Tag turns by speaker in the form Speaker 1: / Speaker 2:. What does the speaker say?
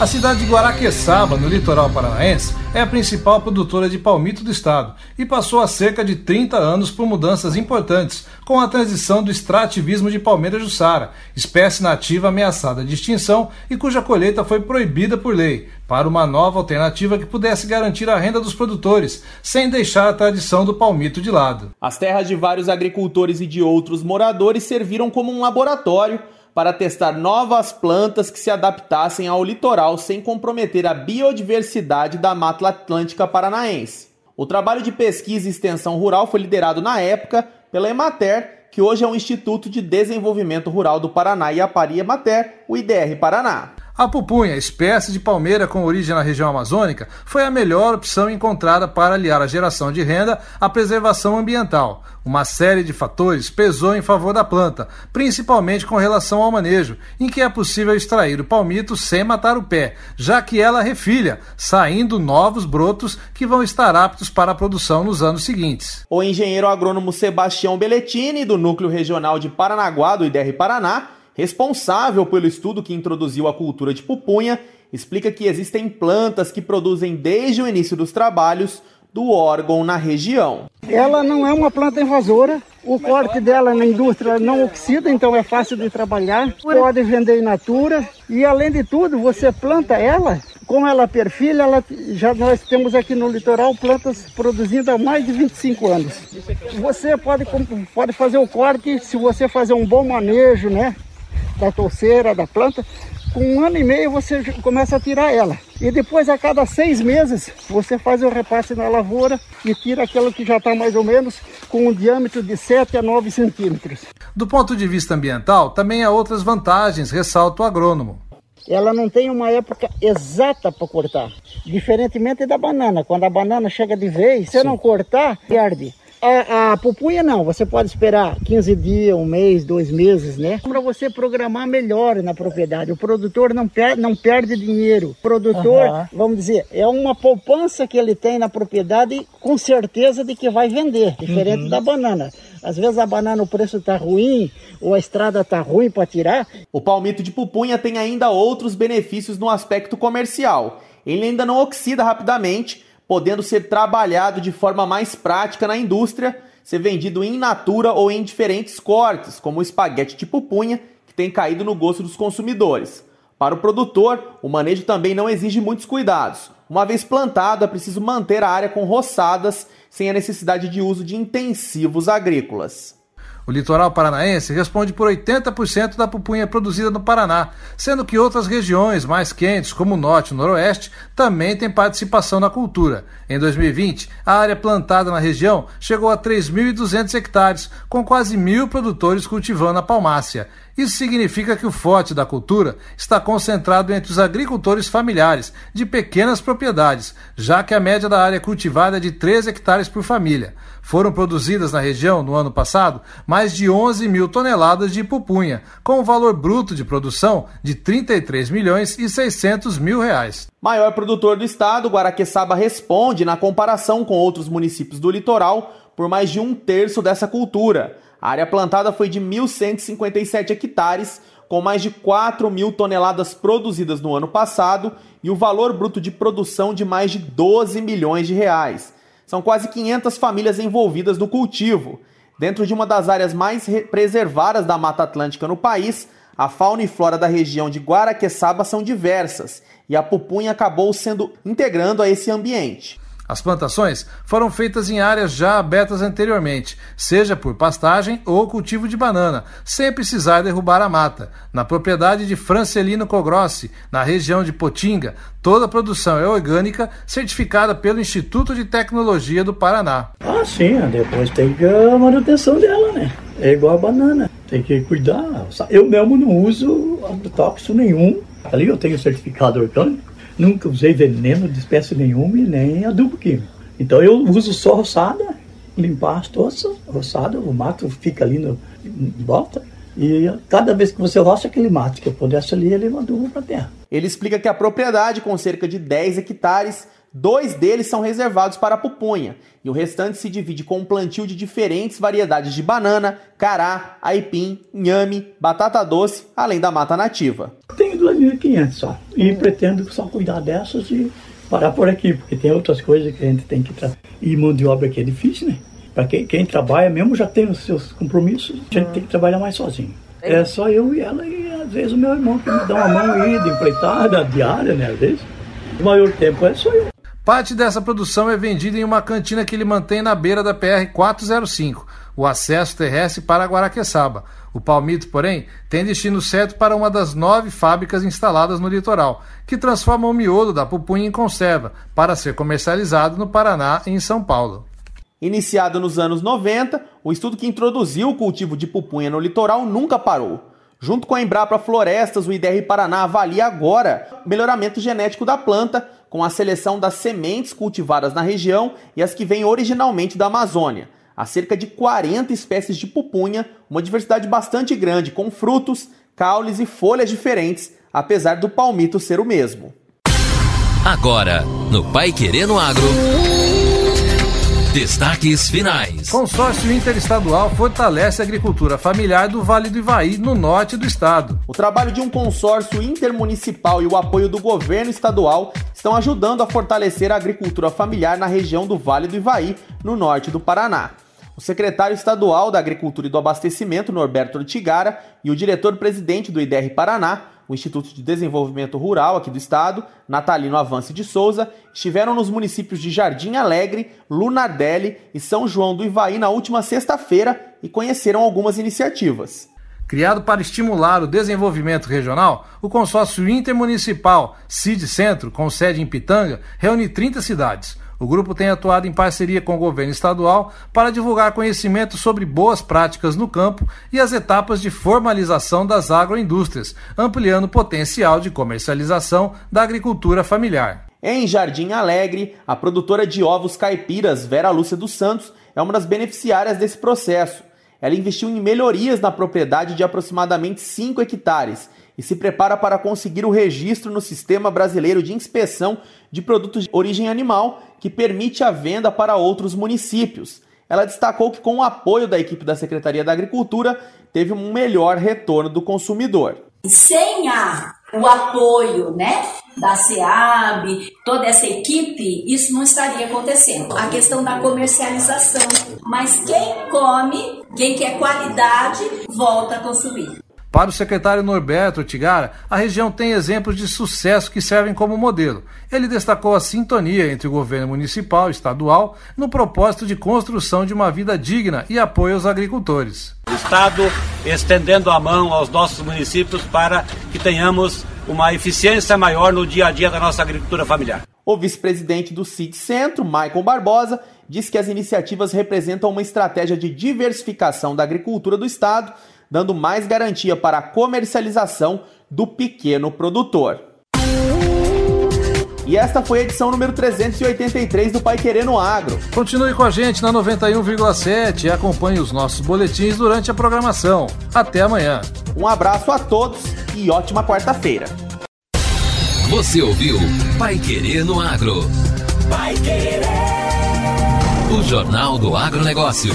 Speaker 1: A cidade de Guaraqueçaba, no litoral paranaense, é a principal produtora de palmito do estado e passou há cerca de 30 anos por mudanças importantes, com a transição do extrativismo de palmeira jussara, espécie nativa ameaçada de extinção e cuja colheita foi proibida por lei, para uma nova alternativa que pudesse garantir a renda dos produtores, sem deixar a tradição do palmito de lado.
Speaker 2: As terras de vários agricultores e de outros moradores serviram como um laboratório para testar novas plantas que se adaptassem ao litoral sem comprometer a biodiversidade da Mata Atlântica Paranaense. O trabalho de pesquisa e extensão rural foi liderado na época pela Emater, que hoje é o Instituto de Desenvolvimento Rural do Paraná e a Pari Emater, o IDR Paraná.
Speaker 1: A pupunha, espécie de palmeira com origem na região amazônica, foi a melhor opção encontrada para aliar a geração de renda à preservação ambiental. Uma série de fatores pesou em favor da planta, principalmente com relação ao manejo, em que é possível extrair o palmito sem matar o pé, já que ela refilha, saindo novos brotos que vão estar aptos para a produção nos anos seguintes.
Speaker 2: O engenheiro agrônomo Sebastião Belletini, do Núcleo Regional de Paranaguá, do IDR Paraná, responsável pelo estudo que introduziu a cultura de pupunha, explica que existem plantas que produzem desde o início dos trabalhos do órgão na região.
Speaker 3: Ela não é uma planta invasora, o corte dela na indústria não oxida, então é fácil de trabalhar, pode vender in natura e além de tudo, você planta ela, como ela perfilha, ela, já nós temos aqui no litoral plantas produzindo há mais de 25 anos. Você pode, pode fazer o corte se você fazer um bom manejo, né? Da torceira, da planta, com um ano e meio você começa a tirar ela. E depois, a cada seis meses, você faz o repasse na lavoura e tira aquilo que já está mais ou menos com um diâmetro de 7 a 9 centímetros.
Speaker 1: Do ponto de vista ambiental, também há outras vantagens, ressalta o agrônomo.
Speaker 3: Ela não tem uma época exata para cortar, diferentemente da banana. Quando a banana chega de vez, se não cortar, perde. A, a pupunha não, você pode esperar 15 dias, um mês, dois meses, né? Para você programar melhor na propriedade. O produtor não, per não perde dinheiro. O produtor, uhum. vamos dizer, é uma poupança que ele tem na propriedade com certeza de que vai vender, diferente uhum. da banana. Às vezes a banana o preço está ruim ou a estrada está ruim para tirar.
Speaker 2: O palmito de pupunha tem ainda outros benefícios no aspecto comercial. Ele ainda não oxida rapidamente podendo ser trabalhado de forma mais prática na indústria, ser vendido in natura ou em diferentes cortes, como o espaguete de pupunha, que tem caído no gosto dos consumidores. Para o produtor, o manejo também não exige muitos cuidados. Uma vez plantado, é preciso manter a área com roçadas, sem a necessidade de uso de intensivos agrícolas.
Speaker 1: O litoral paranaense responde por 80% da pupunha produzida no Paraná, sendo que outras regiões mais quentes, como o norte e o noroeste, também têm participação na cultura. Em 2020, a área plantada na região chegou a 3.200 hectares, com quase mil produtores cultivando a palmácia. Isso significa que o forte da cultura está concentrado entre os agricultores familiares, de pequenas propriedades, já que a média da área cultivada é de 3 hectares por família. Foram produzidas na região, no ano passado, mais de 11 mil toneladas de pupunha, com um valor bruto de produção de 33 milhões e 600 mil reais.
Speaker 2: Maior produtor do estado, Guaraqueçaba responde, na comparação com outros municípios do litoral, por mais de um terço dessa cultura. A área plantada foi de 1.157 hectares, com mais de 4 mil toneladas produzidas no ano passado e o valor bruto de produção de mais de 12 milhões de reais. São quase 500 famílias envolvidas no cultivo. Dentro de uma das áreas mais preservadas da Mata Atlântica no país, a fauna e flora da região de Guaraqueçaba são diversas e a pupunha acabou sendo integrando a esse ambiente.
Speaker 1: As plantações foram feitas em áreas já abertas anteriormente, seja por pastagem ou cultivo de banana, sem precisar derrubar a mata. Na propriedade de Francelino Cogrossi, na região de Potinga, toda a produção é orgânica, certificada pelo Instituto de Tecnologia do Paraná.
Speaker 4: Ah, sim, depois tem a manutenção dela, né? É igual a banana, tem que cuidar. Eu mesmo não uso agrotóxico nenhum. Ali eu tenho certificado orgânico Nunca usei veneno de espécie nenhuma e nem adubo químico. Então eu uso só roçada, limpar as toças, roçada, o mato fica ali no, em volta. E cada vez que você roça aquele mato que apodrece ali, ele é adubo para a terra.
Speaker 2: Ele explica que a propriedade, com cerca de 10 hectares, dois deles são reservados para a pupunha e o restante se divide com um plantio de diferentes variedades de banana, cará, aipim, inhame, batata doce, além da mata nativa.
Speaker 4: Tenho 2.500 só e pretendo só cuidar dessas e parar por aqui, porque tem outras coisas que a gente tem que tratar. E mão de obra aqui é difícil, né? Para quem, quem trabalha mesmo já tem os seus compromissos, a gente tem que trabalhar mais sozinho. É só eu e ela e às vezes o meu irmão que me dá uma mão aí de empreitada diária, né? Às vezes. O maior tempo é só eu.
Speaker 1: Parte dessa produção é vendida em uma cantina que ele mantém na beira da PR 405, o acesso terrestre para Guaraqueçaba. O palmito, porém, tem destino certo para uma das nove fábricas instaladas no litoral, que transformam o miolo da pupunha em conserva, para ser comercializado no Paraná e em São Paulo.
Speaker 2: Iniciado nos anos 90, o estudo que introduziu o cultivo de pupunha no litoral nunca parou. Junto com a Embrapa Florestas, o IDR Paraná avalia agora o melhoramento genético da planta, com a seleção das sementes cultivadas na região e as que vêm originalmente da Amazônia. Há cerca de 40 espécies de pupunha, uma diversidade bastante grande, com frutos, caules e folhas diferentes, apesar do palmito ser o mesmo.
Speaker 5: Agora, no Pai Querendo Agro. Destaques finais.
Speaker 1: Consórcio Interestadual fortalece a agricultura familiar do Vale do Ivaí, no norte do estado.
Speaker 2: O trabalho de um consórcio intermunicipal e o apoio do governo estadual estão ajudando a fortalecer a agricultura familiar na região do Vale do Ivaí, no norte do Paraná. O secretário estadual da Agricultura e do Abastecimento, Norberto Ortigara, e o diretor-presidente do IDR Paraná, o Instituto de Desenvolvimento Rural aqui do estado, Natalino Avance de Souza, estiveram nos municípios de Jardim Alegre, Lunardelli e São João do Ivaí na última sexta-feira e conheceram algumas iniciativas.
Speaker 1: Criado para estimular o desenvolvimento regional, o consórcio intermunicipal CID Centro, com sede em Pitanga, reúne 30 cidades. O grupo tem atuado em parceria com o governo estadual para divulgar conhecimento sobre boas práticas no campo e as etapas de formalização das agroindústrias, ampliando o potencial de comercialização da agricultura familiar.
Speaker 2: Em Jardim Alegre, a produtora de ovos caipiras Vera Lúcia dos Santos é uma das beneficiárias desse processo. Ela investiu em melhorias na propriedade de aproximadamente 5 hectares e se prepara para conseguir o registro no Sistema Brasileiro de Inspeção de Produtos de Origem Animal, que permite a venda para outros municípios. Ela destacou que, com o apoio da equipe da Secretaria da Agricultura, teve um melhor retorno do consumidor.
Speaker 6: Sem a, o apoio né, da SEAB, toda essa equipe, isso não estaria acontecendo. A questão da comercialização. Mas quem come, quem quer qualidade, volta a consumir.
Speaker 1: Para o secretário Norberto Tigara, a região tem exemplos de sucesso que servem como modelo. Ele destacou a sintonia entre o governo municipal e estadual no propósito de construção de uma vida digna e apoio aos agricultores.
Speaker 7: O Estado estendendo a mão aos nossos municípios para que tenhamos uma eficiência maior no dia a dia da nossa agricultura familiar.
Speaker 2: O vice-presidente do CIT Centro, Michael Barbosa, diz que as iniciativas representam uma estratégia de diversificação da agricultura do Estado dando mais garantia para a comercialização do pequeno produtor. E esta foi a edição número 383 do Pai Querendo Agro.
Speaker 1: Continue com a gente na 91,7 e acompanhe os nossos boletins durante a programação. Até amanhã.
Speaker 2: Um abraço a todos e ótima quarta-feira.
Speaker 5: Você ouviu Pai Querendo Agro. Pai Querer. O Jornal do Agronegócio.